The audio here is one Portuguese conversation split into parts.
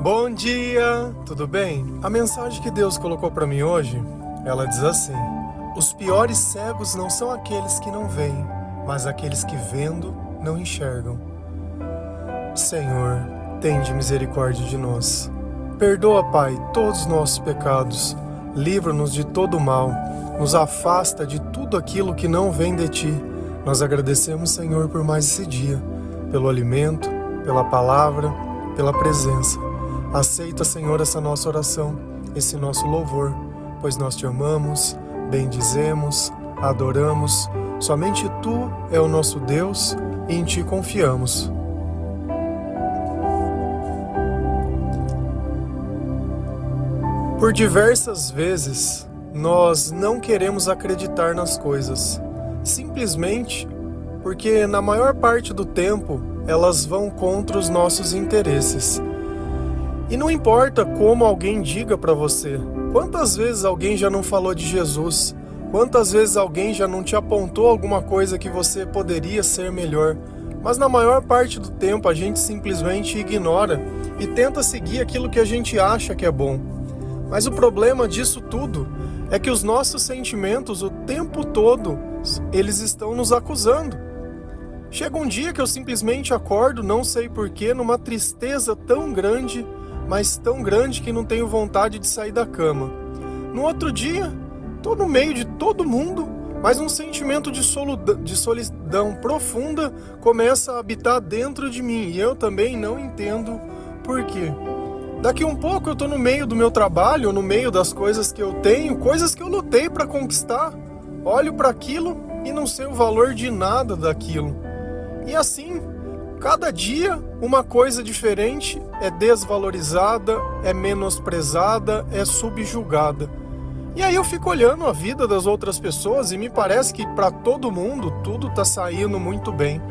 Bom dia, tudo bem? A mensagem que Deus colocou para mim hoje, ela diz assim: Os piores cegos não são aqueles que não veem, mas aqueles que vendo não enxergam. Senhor, tende misericórdia de nós. Perdoa, Pai, todos os nossos pecados. Livra-nos de todo mal. Nos afasta de tudo aquilo que não vem de ti. Nós agradecemos, Senhor, por mais esse dia, pelo alimento, pela palavra, pela presença. Aceita, Senhor, essa nossa oração, esse nosso louvor, pois nós te amamos, bendizemos, adoramos. Somente tu é o nosso Deus e em ti confiamos. Por diversas vezes, nós não queremos acreditar nas coisas, simplesmente porque, na maior parte do tempo, elas vão contra os nossos interesses. E não importa como alguém diga para você, quantas vezes alguém já não falou de Jesus, quantas vezes alguém já não te apontou alguma coisa que você poderia ser melhor, mas na maior parte do tempo a gente simplesmente ignora e tenta seguir aquilo que a gente acha que é bom. Mas o problema disso tudo é que os nossos sentimentos o tempo todo eles estão nos acusando. Chega um dia que eu simplesmente acordo, não sei porquê, numa tristeza tão grande, mas tão grande que não tenho vontade de sair da cama. No outro dia, tô no meio de todo mundo, mas um sentimento de, de solidão profunda começa a habitar dentro de mim e eu também não entendo por quê. Daqui um pouco eu tô no meio do meu trabalho, no meio das coisas que eu tenho, coisas que eu lutei para conquistar. Olho para aquilo e não sei o valor de nada daquilo. E assim, cada dia uma coisa diferente é desvalorizada, é menosprezada, é subjugada. E aí eu fico olhando a vida das outras pessoas e me parece que para todo mundo tudo tá saindo muito bem.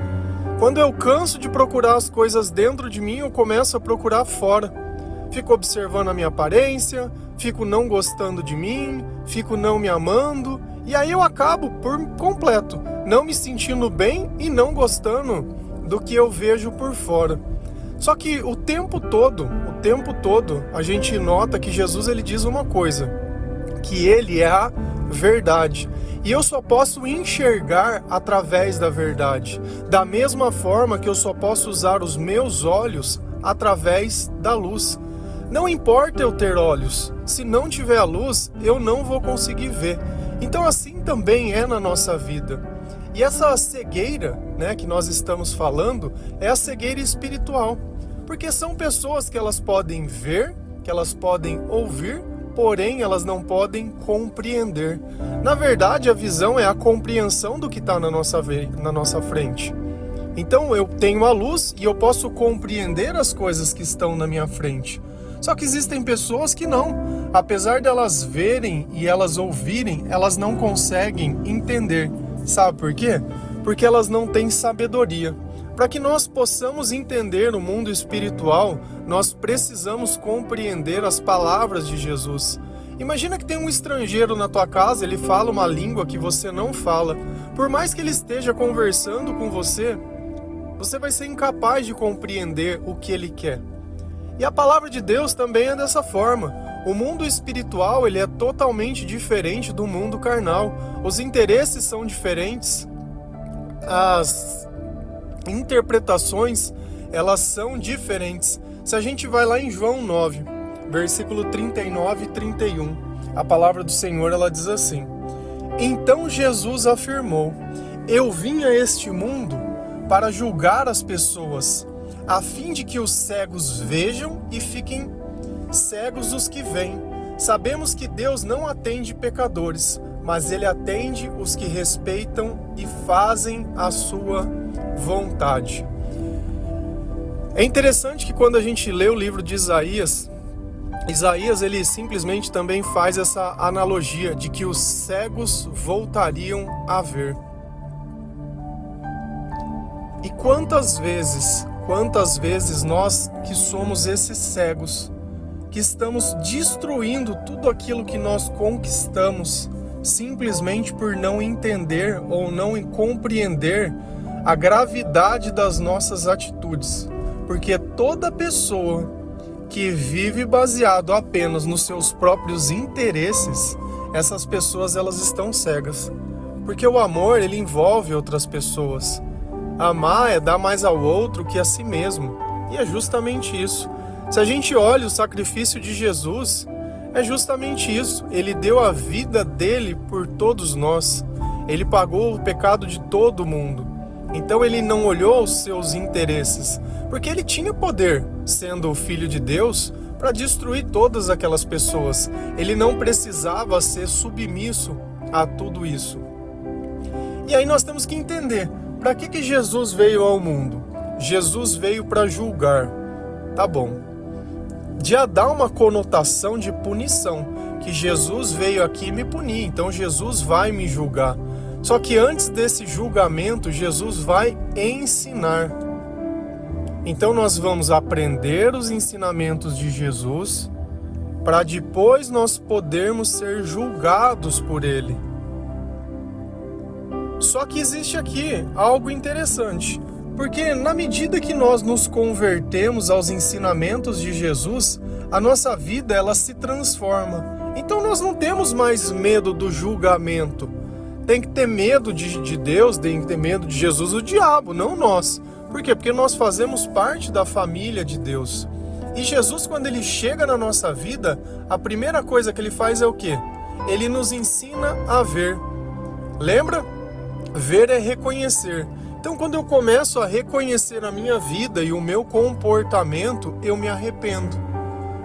Quando eu canso de procurar as coisas dentro de mim, eu começo a procurar fora fico observando a minha aparência, fico não gostando de mim, fico não me amando, e aí eu acabo por completo não me sentindo bem e não gostando do que eu vejo por fora. Só que o tempo todo, o tempo todo, a gente nota que Jesus ele diz uma coisa, que ele é a verdade. E eu só posso enxergar através da verdade. Da mesma forma que eu só posso usar os meus olhos através da luz. Não importa eu ter olhos, se não tiver a luz, eu não vou conseguir ver. Então assim também é na nossa vida. E essa cegueira, né, que nós estamos falando, é a cegueira espiritual. Porque são pessoas que elas podem ver, que elas podem ouvir, porém elas não podem compreender. Na verdade, a visão é a compreensão do que está na nossa, na nossa frente. Então eu tenho a luz e eu posso compreender as coisas que estão na minha frente. Só que existem pessoas que não. Apesar delas verem e elas ouvirem, elas não conseguem entender. Sabe por quê? Porque elas não têm sabedoria. Para que nós possamos entender o mundo espiritual, nós precisamos compreender as palavras de Jesus. Imagina que tem um estrangeiro na tua casa, ele fala uma língua que você não fala. Por mais que ele esteja conversando com você, você vai ser incapaz de compreender o que ele quer. E a palavra de Deus também é dessa forma. O mundo espiritual ele é totalmente diferente do mundo carnal. Os interesses são diferentes. As interpretações elas são diferentes. Se a gente vai lá em João 9, versículo 39 e 31, a palavra do Senhor ela diz assim: Então Jesus afirmou: Eu vim a este mundo para julgar as pessoas a fim de que os cegos vejam e fiquem cegos os que veem. Sabemos que Deus não atende pecadores, mas ele atende os que respeitam e fazem a sua vontade. É interessante que quando a gente lê o livro de Isaías, Isaías ele simplesmente também faz essa analogia de que os cegos voltariam a ver. E quantas vezes Quantas vezes nós que somos esses cegos, que estamos destruindo tudo aquilo que nós conquistamos simplesmente por não entender ou não compreender a gravidade das nossas atitudes. Porque toda pessoa que vive baseado apenas nos seus próprios interesses, essas pessoas elas estão cegas. Porque o amor, ele envolve outras pessoas. Amar é dar mais ao outro que a si mesmo. E é justamente isso. Se a gente olha o sacrifício de Jesus, é justamente isso. Ele deu a vida dele por todos nós. Ele pagou o pecado de todo mundo. Então ele não olhou os seus interesses, porque ele tinha poder, sendo o filho de Deus, para destruir todas aquelas pessoas. Ele não precisava ser submisso a tudo isso. E aí nós temos que entender, para que que Jesus veio ao mundo? Jesus veio para julgar. Tá bom já dá uma conotação de punição, que Jesus veio aqui me punir, então Jesus vai me julgar. Só que antes desse julgamento, Jesus vai ensinar. Então nós vamos aprender os ensinamentos de Jesus para depois nós podermos ser julgados por ele. Só que existe aqui algo interessante. Porque na medida que nós nos convertemos aos ensinamentos de Jesus, a nossa vida ela se transforma. Então nós não temos mais medo do julgamento. Tem que ter medo de, de Deus, tem que ter medo de Jesus, o diabo, não nós. Por quê? Porque nós fazemos parte da família de Deus. E Jesus, quando ele chega na nossa vida, a primeira coisa que ele faz é o quê? Ele nos ensina a ver. Lembra? Ver é reconhecer. Então, quando eu começo a reconhecer a minha vida e o meu comportamento, eu me arrependo.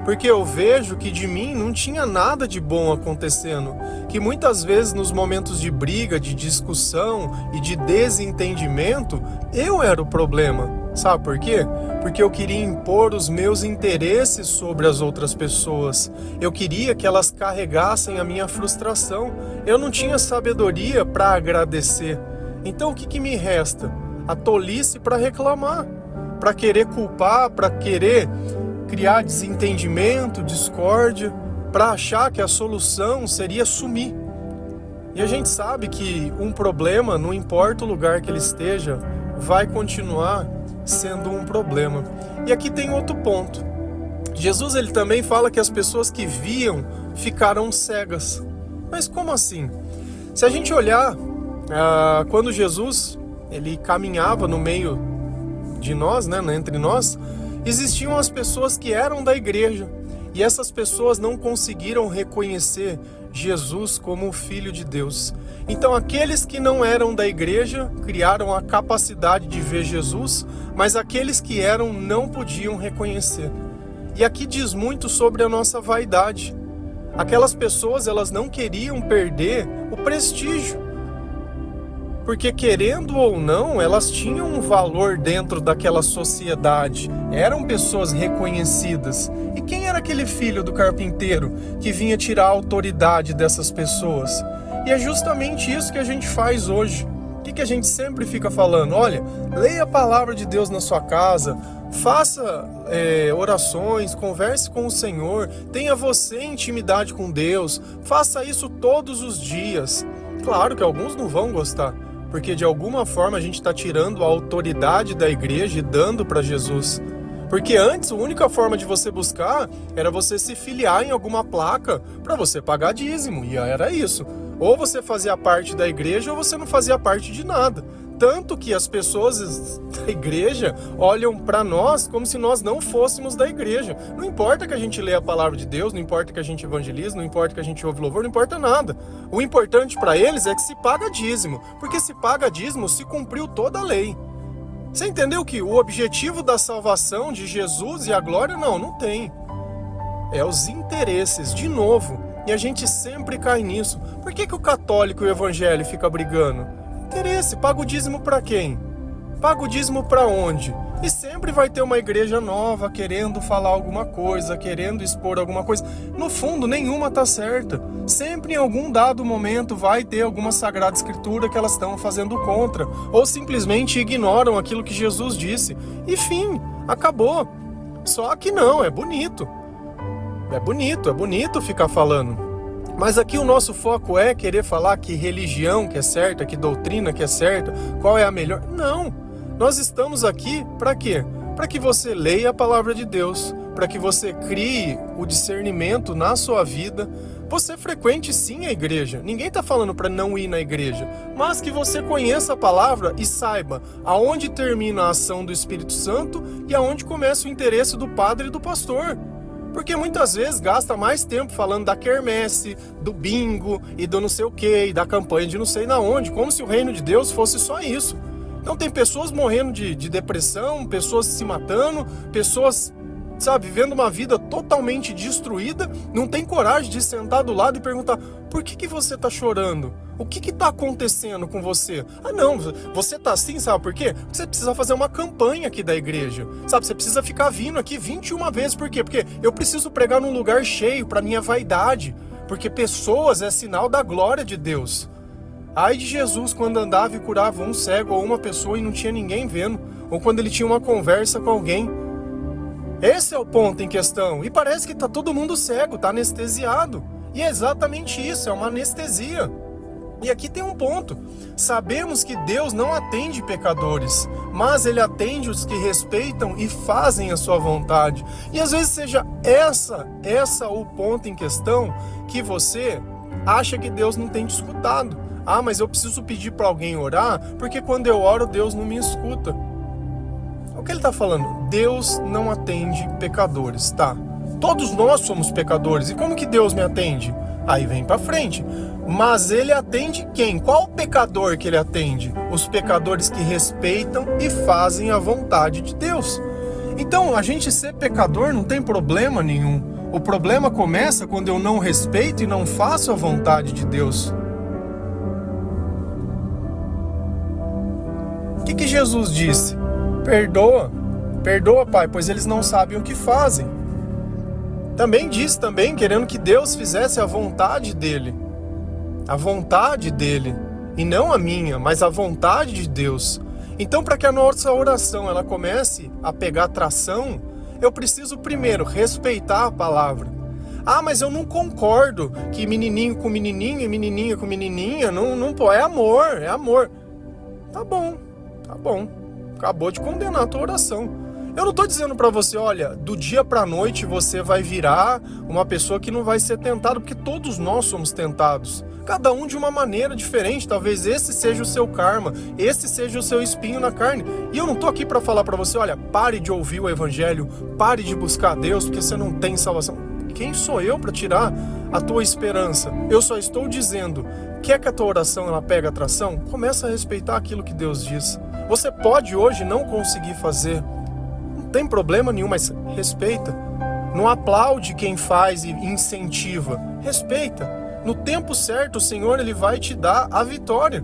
Porque eu vejo que de mim não tinha nada de bom acontecendo, que muitas vezes nos momentos de briga, de discussão e de desentendimento, eu era o problema. Sabe por quê? Porque eu queria impor os meus interesses sobre as outras pessoas. Eu queria que elas carregassem a minha frustração. Eu não tinha sabedoria para agradecer. Então o que, que me resta? A tolice para reclamar, para querer culpar, para querer criar desentendimento, discórdia, para achar que a solução seria sumir. E a gente sabe que um problema, não importa o lugar que ele esteja, vai continuar sendo um problema. E aqui tem outro ponto. Jesus ele também fala que as pessoas que viam ficaram cegas. Mas como assim? Se a gente olhar ah, quando Jesus ele caminhava no meio de nós, né, entre nós, existiam as pessoas que eram da igreja e essas pessoas não conseguiram reconhecer Jesus como o Filho de Deus. Então, aqueles que não eram da igreja criaram a capacidade de ver Jesus, mas aqueles que eram não podiam reconhecer. E aqui diz muito sobre a nossa vaidade. Aquelas pessoas, elas não queriam perder o prestígio porque querendo ou não, elas tinham um valor dentro daquela sociedade, eram pessoas reconhecidas. E quem era aquele filho do carpinteiro que vinha tirar a autoridade dessas pessoas? E é justamente isso que a gente faz hoje. O que, que a gente sempre fica falando? Olha, leia a palavra de Deus na sua casa, faça é, orações, converse com o Senhor, tenha você intimidade com Deus, faça isso todos os dias. Claro que alguns não vão gostar, porque de alguma forma a gente está tirando a autoridade da igreja e dando para Jesus. Porque antes a única forma de você buscar era você se filiar em alguma placa para você pagar dízimo, e era isso. Ou você fazia parte da igreja ou você não fazia parte de nada. Tanto que as pessoas da igreja olham para nós como se nós não fôssemos da igreja. Não importa que a gente leia a palavra de Deus, não importa que a gente evangelize, não importa que a gente ouve louvor, não importa nada. O importante para eles é que se paga dízimo, porque se paga dízimo, se cumpriu toda a lei. Você entendeu que o objetivo da salvação de Jesus e a glória não, não tem. É os interesses, de novo. E a gente sempre cai nisso. Por que, que o católico e o evangelho fica brigando? Interesse. Paga o dízimo para quem? Paga o dízimo para onde? E sempre vai ter uma igreja nova querendo falar alguma coisa, querendo expor alguma coisa. No fundo, nenhuma tá certa. Sempre em algum dado momento vai ter alguma sagrada escritura que elas estão fazendo contra, ou simplesmente ignoram aquilo que Jesus disse. E fim, acabou. Só que não, é bonito. É bonito, é bonito ficar falando. Mas aqui o nosso foco é querer falar que religião que é certa, que doutrina que é certa, qual é a melhor. Não. Nós estamos aqui para quê? para que você leia a palavra de Deus, para que você crie o discernimento na sua vida. Você frequente sim a igreja. Ninguém está falando para não ir na igreja, mas que você conheça a palavra e saiba aonde termina a ação do Espírito Santo e aonde começa o interesse do padre e do pastor. Porque muitas vezes gasta mais tempo falando da quermesse, do bingo e do não sei o que, da campanha de não sei na onde, como se o reino de Deus fosse só isso. Então tem pessoas morrendo de, de depressão, pessoas se matando, pessoas, sabe, vivendo uma vida totalmente destruída, não tem coragem de sentar do lado e perguntar: por que, que você está chorando? O que está acontecendo com você? Ah, não, você tá assim, sabe por quê? Porque você precisa fazer uma campanha aqui da igreja, sabe? Você precisa ficar vindo aqui 21 vezes, por quê? Porque eu preciso pregar num lugar cheio para minha vaidade, porque pessoas é sinal da glória de Deus. Ai de Jesus quando andava e curava um cego ou uma pessoa e não tinha ninguém vendo, ou quando ele tinha uma conversa com alguém. Esse é o ponto em questão. E parece que tá todo mundo cego, tá anestesiado. E é exatamente isso, é uma anestesia. E aqui tem um ponto. Sabemos que Deus não atende pecadores, mas ele atende os que respeitam e fazem a sua vontade. E às vezes seja essa, essa o ponto em questão que você acha que Deus não tem te escutado. Ah, mas eu preciso pedir para alguém orar, porque quando eu oro, Deus não me escuta. O que ele está falando? Deus não atende pecadores, tá? Todos nós somos pecadores. E como que Deus me atende? Aí vem para frente. Mas ele atende quem? Qual pecador que ele atende? Os pecadores que respeitam e fazem a vontade de Deus. Então, a gente ser pecador não tem problema nenhum. O problema começa quando eu não respeito e não faço a vontade de Deus. O que, que Jesus disse? Perdoa, perdoa, Pai, pois eles não sabem o que fazem. Também disse também querendo que Deus fizesse a vontade dele. A vontade dele, e não a minha, mas a vontade de Deus. Então, para que a nossa oração ela comece a pegar tração, eu preciso primeiro respeitar a palavra. Ah, mas eu não concordo que menininho com menininho e menininha com menininha não, não pô, é amor, é amor. Tá bom, Tá bom. Acabou de condenar a tua oração. Eu não tô dizendo para você, olha, do dia para noite você vai virar uma pessoa que não vai ser tentado, porque todos nós somos tentados. Cada um de uma maneira diferente. Talvez esse seja o seu karma, esse seja o seu espinho na carne. E eu não tô aqui para falar para você, olha, pare de ouvir o evangelho, pare de buscar Deus, porque você não tem salvação. Quem sou eu para tirar a tua esperança? Eu só estou dizendo, quer que a tua oração ela pegue atração? Começa a respeitar aquilo que Deus diz. Você pode hoje não conseguir fazer, tem problema nenhum, mas respeita. Não aplaude quem faz e incentiva, respeita. No tempo certo, o Senhor ele vai te dar a vitória.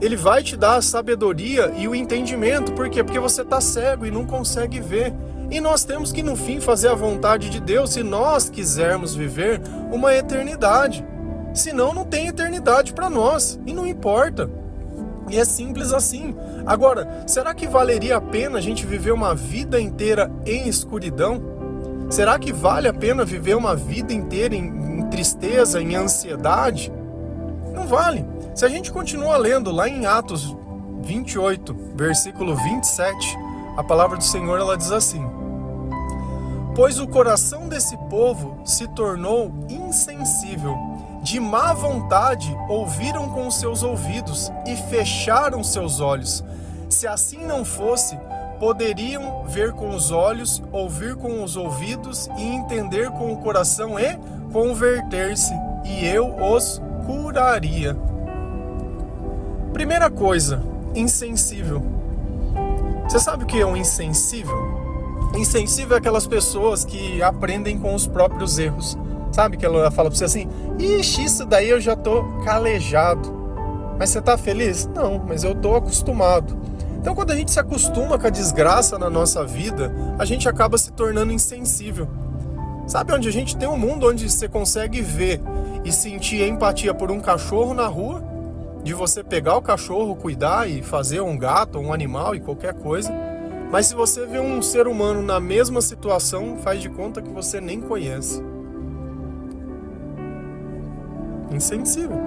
Ele vai te dar a sabedoria e o entendimento. Por quê? Porque você está cego e não consegue ver. E nós temos que, no fim, fazer a vontade de Deus se nós quisermos viver uma eternidade. Senão, não tem eternidade para nós. E não importa. E é simples assim. Agora, será que valeria a pena a gente viver uma vida inteira em escuridão? Será que vale a pena viver uma vida inteira em, em tristeza, em ansiedade? Não vale. Se a gente continua lendo lá em Atos 28, versículo 27, a palavra do Senhor ela diz assim: Pois o coração desse povo se tornou insensível de má vontade ouviram com seus ouvidos e fecharam seus olhos. Se assim não fosse, poderiam ver com os olhos, ouvir com os ouvidos e entender com o coração e converter-se, e eu os curaria. Primeira coisa, insensível. Você sabe o que é um insensível? Insensível é aquelas pessoas que aprendem com os próprios erros. Sabe que ela fala pra você assim: Ixi, isso daí eu já tô calejado. Mas você tá feliz? Não, mas eu tô acostumado. Então, quando a gente se acostuma com a desgraça na nossa vida, a gente acaba se tornando insensível. Sabe onde a gente tem um mundo onde você consegue ver e sentir empatia por um cachorro na rua, de você pegar o cachorro, cuidar e fazer um gato, um animal e qualquer coisa. Mas se você vê um ser humano na mesma situação, faz de conta que você nem conhece. Insensível.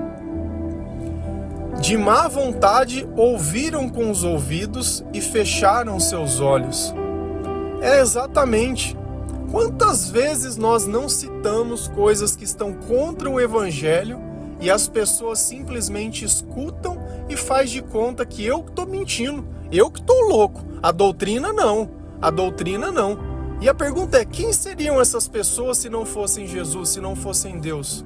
De má vontade ouviram com os ouvidos e fecharam seus olhos. é exatamente quantas vezes nós não citamos coisas que estão contra o evangelho e as pessoas simplesmente escutam e faz de conta que eu que estou mentindo, eu que estou louco. A doutrina não, a doutrina não. E a pergunta é: quem seriam essas pessoas se não fossem Jesus, se não fossem Deus?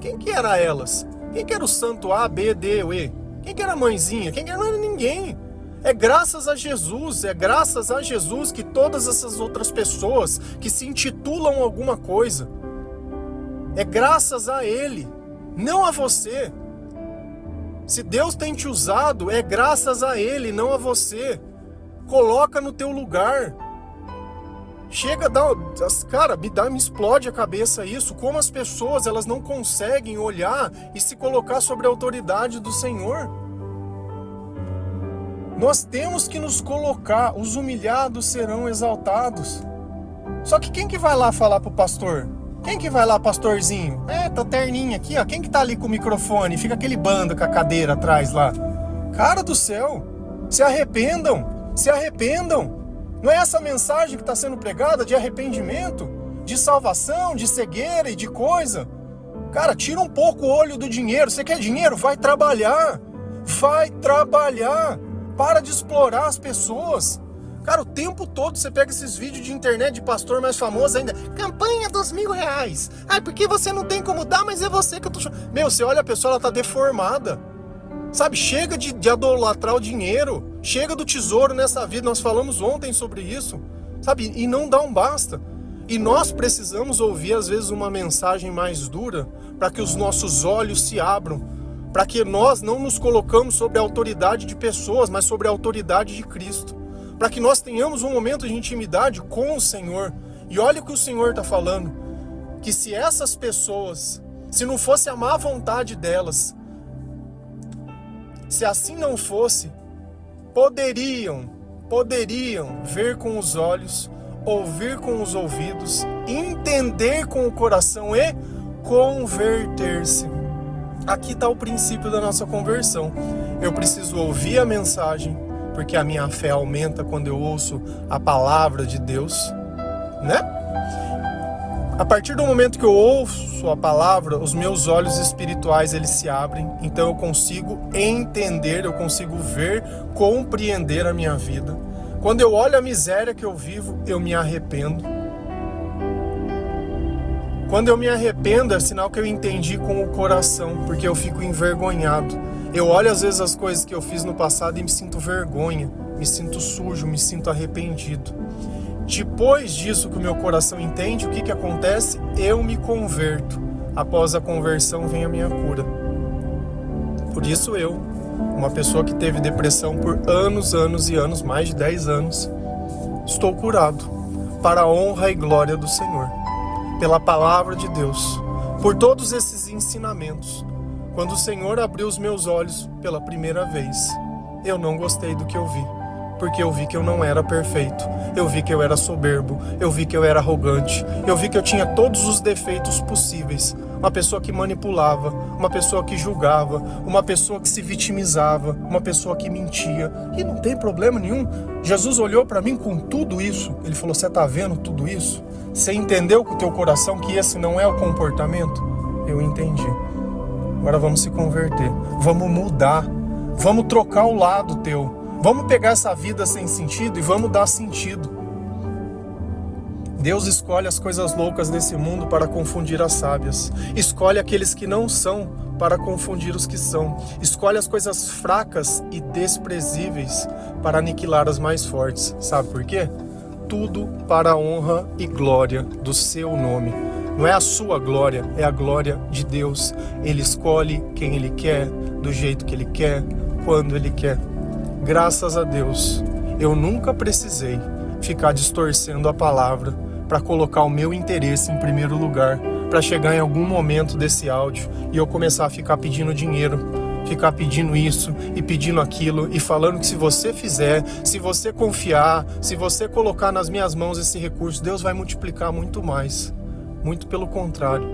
Quem que era elas? Quem que era o santo A, B, D ou E? Quem que era a mãezinha? Quem que era? Não era ninguém. É graças a Jesus, é graças a Jesus que todas essas outras pessoas que se intitulam alguma coisa, é graças a Ele, não a você. Se Deus tem te usado, é graças a Ele, não a você. Coloca no teu lugar. Chega, dá, cara, me dá, me explode a cabeça isso. Como as pessoas elas não conseguem olhar e se colocar sobre a autoridade do Senhor. Nós temos que nos colocar. Os humilhados serão exaltados. Só que quem que vai lá falar pro pastor? Quem que vai lá, pastorzinho? É, tá terninho aqui, ó. Quem que tá ali com o microfone? Fica aquele bando com a cadeira atrás lá. Cara do céu, se arrependam, se arrependam. Não é essa mensagem que está sendo pregada de arrependimento, de salvação, de cegueira e de coisa? Cara, tira um pouco o olho do dinheiro. Você quer dinheiro? Vai trabalhar. Vai trabalhar. Para de explorar as pessoas. Cara, o tempo todo você pega esses vídeos de internet de pastor mais famoso ainda. Campanha dos mil reais. Ai, porque você não tem como dar, mas é você que eu tô Meu, você olha a pessoa, ela tá deformada. Sabe, chega de, de adolatrar o dinheiro, chega do tesouro nessa vida, nós falamos ontem sobre isso, sabe, e não dá um basta. E nós precisamos ouvir às vezes uma mensagem mais dura para que os nossos olhos se abram, para que nós não nos colocamos sobre a autoridade de pessoas, mas sobre a autoridade de Cristo, para que nós tenhamos um momento de intimidade com o Senhor. E olha o que o Senhor está falando, que se essas pessoas, se não fosse a má vontade delas, se assim não fosse, poderiam, poderiam ver com os olhos, ouvir com os ouvidos, entender com o coração e converter-se. Aqui está o princípio da nossa conversão. Eu preciso ouvir a mensagem, porque a minha fé aumenta quando eu ouço a palavra de Deus, né? A partir do momento que eu ouço a palavra, os meus olhos espirituais eles se abrem, então eu consigo entender, eu consigo ver, compreender a minha vida. Quando eu olho a miséria que eu vivo, eu me arrependo. Quando eu me arrependo, é sinal que eu entendi com o coração, porque eu fico envergonhado. Eu olho às vezes as coisas que eu fiz no passado e me sinto vergonha, me sinto sujo, me sinto arrependido. Depois disso que o meu coração entende, o que, que acontece? Eu me converto. Após a conversão vem a minha cura. Por isso eu, uma pessoa que teve depressão por anos, anos e anos, mais de 10 anos, estou curado para a honra e glória do Senhor, pela palavra de Deus, por todos esses ensinamentos. Quando o Senhor abriu os meus olhos pela primeira vez, eu não gostei do que eu vi porque eu vi que eu não era perfeito, eu vi que eu era soberbo, eu vi que eu era arrogante, eu vi que eu tinha todos os defeitos possíveis. Uma pessoa que manipulava, uma pessoa que julgava, uma pessoa que se vitimizava, uma pessoa que mentia. E não tem problema nenhum. Jesus olhou para mim com tudo isso. Ele falou: Você está vendo tudo isso? Você entendeu com o teu coração que esse não é o comportamento? Eu entendi. Agora vamos se converter. Vamos mudar. Vamos trocar o lado teu. Vamos pegar essa vida sem sentido e vamos dar sentido. Deus escolhe as coisas loucas desse mundo para confundir as sábias. Escolhe aqueles que não são para confundir os que são. Escolhe as coisas fracas e desprezíveis para aniquilar as mais fortes. Sabe por quê? Tudo para a honra e glória do seu nome. Não é a sua glória, é a glória de Deus. Ele escolhe quem ele quer, do jeito que ele quer, quando ele quer. Graças a Deus, eu nunca precisei ficar distorcendo a palavra para colocar o meu interesse em primeiro lugar, para chegar em algum momento desse áudio e eu começar a ficar pedindo dinheiro, ficar pedindo isso e pedindo aquilo e falando que se você fizer, se você confiar, se você colocar nas minhas mãos esse recurso, Deus vai multiplicar muito mais. Muito pelo contrário.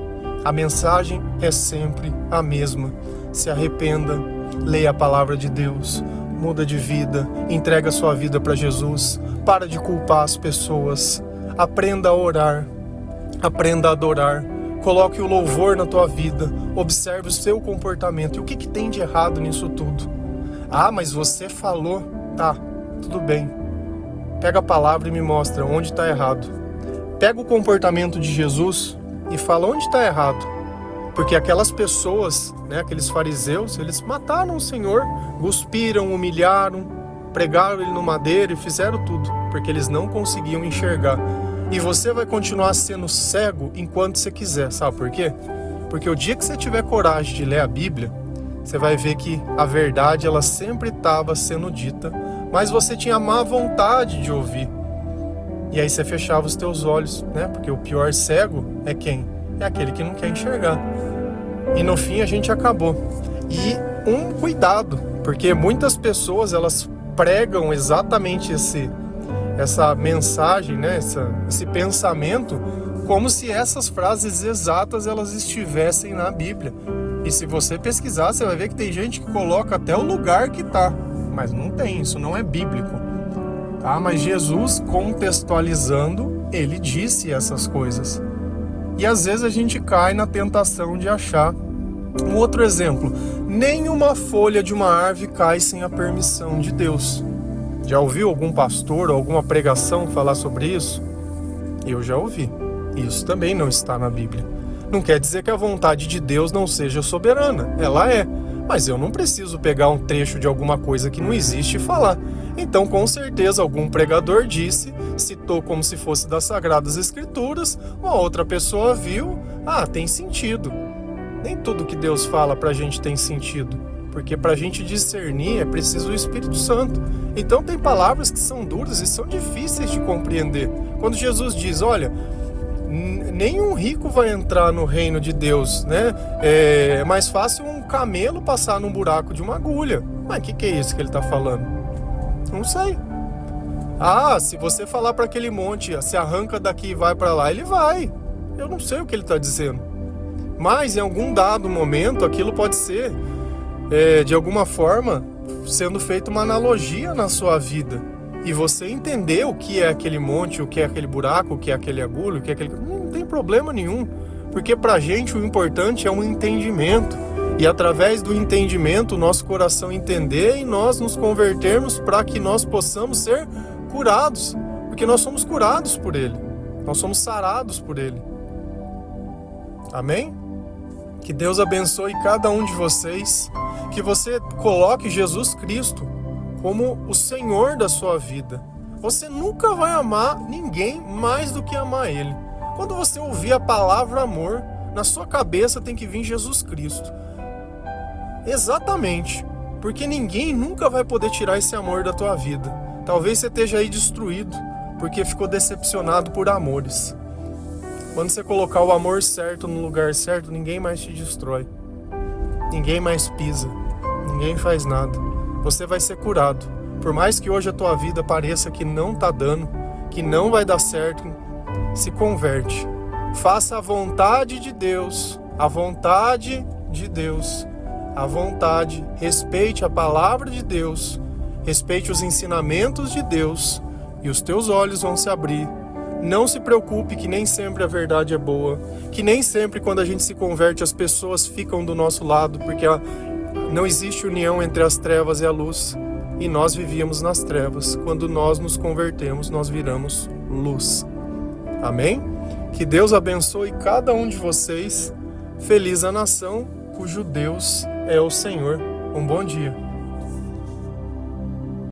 A mensagem é sempre a mesma. Se arrependa, leia a palavra de Deus, muda de vida, entrega sua vida para Jesus, para de culpar as pessoas, aprenda a orar, aprenda a adorar, coloque o louvor na tua vida, observe o seu comportamento e o que, que tem de errado nisso tudo. Ah, mas você falou, tá, tudo bem. Pega a palavra e me mostra onde está errado. Pega o comportamento de Jesus e fala onde está errado. Porque aquelas pessoas, né, aqueles fariseus, eles mataram o Senhor, cuspiram, humilharam, pregaram ele no madeiro e fizeram tudo, porque eles não conseguiam enxergar. E você vai continuar sendo cego enquanto você quiser, sabe por quê? Porque o dia que você tiver coragem de ler a Bíblia, você vai ver que a verdade ela sempre estava sendo dita, mas você tinha má vontade de ouvir. E aí você fechava os teus olhos, né? Porque o pior cego é quem? É aquele que não quer enxergar. E no fim a gente acabou. E um cuidado, porque muitas pessoas elas pregam exatamente esse essa mensagem, né, essa, esse pensamento como se essas frases exatas elas estivessem na Bíblia. E se você pesquisar, você vai ver que tem gente que coloca até o lugar que tá, mas não tem, isso não é bíblico. Tá? Mas Jesus contextualizando, ele disse essas coisas. E às vezes a gente cai na tentação de achar. Um outro exemplo: nenhuma folha de uma árvore cai sem a permissão de Deus. Já ouviu algum pastor ou alguma pregação falar sobre isso? Eu já ouvi. Isso também não está na Bíblia. Não quer dizer que a vontade de Deus não seja soberana. Ela é. Mas eu não preciso pegar um trecho de alguma coisa que não existe e falar. Então, com certeza, algum pregador disse, citou como se fosse das Sagradas Escrituras, uma outra pessoa viu, ah, tem sentido. Nem tudo que Deus fala para a gente tem sentido, porque para a gente discernir é preciso o Espírito Santo. Então, tem palavras que são duras e são difíceis de compreender. Quando Jesus diz, olha, nenhum rico vai entrar no reino de Deus, né? É mais fácil um camelo passar num buraco de uma agulha. Mas o que, que é isso que ele está falando? Não sei. Ah, se você falar para aquele monte, se arranca daqui e vai para lá, ele vai. Eu não sei o que ele está dizendo. Mas em algum dado momento, aquilo pode ser, é, de alguma forma, sendo feita uma analogia na sua vida. E você entender o que é aquele monte, o que é aquele buraco, o que é aquele agulho, o que é aquele. Não tem problema nenhum. Porque pra gente o importante é um entendimento e através do entendimento, nosso coração entender e nós nos convertermos para que nós possamos ser curados, porque nós somos curados por Ele, nós somos sarados por Ele. Amém? Que Deus abençoe cada um de vocês, que você coloque Jesus Cristo como o Senhor da sua vida. Você nunca vai amar ninguém mais do que amar Ele. Quando você ouvir a palavra amor, na sua cabeça tem que vir Jesus Cristo. Exatamente. Porque ninguém nunca vai poder tirar esse amor da tua vida. Talvez você esteja aí destruído porque ficou decepcionado por amores. Quando você colocar o amor certo no lugar certo, ninguém mais te destrói. Ninguém mais pisa. Ninguém faz nada. Você vai ser curado. Por mais que hoje a tua vida pareça que não tá dando, que não vai dar certo, se converte. Faça a vontade de Deus, a vontade de Deus à vontade, respeite a palavra de Deus, respeite os ensinamentos de Deus e os teus olhos vão se abrir. Não se preocupe que nem sempre a verdade é boa, que nem sempre quando a gente se converte as pessoas ficam do nosso lado, porque não existe união entre as trevas e a luz. E nós vivíamos nas trevas. Quando nós nos convertemos, nós viramos luz. Amém? Que Deus abençoe cada um de vocês. Feliz a nação cujo Deus é o Senhor. Um bom dia.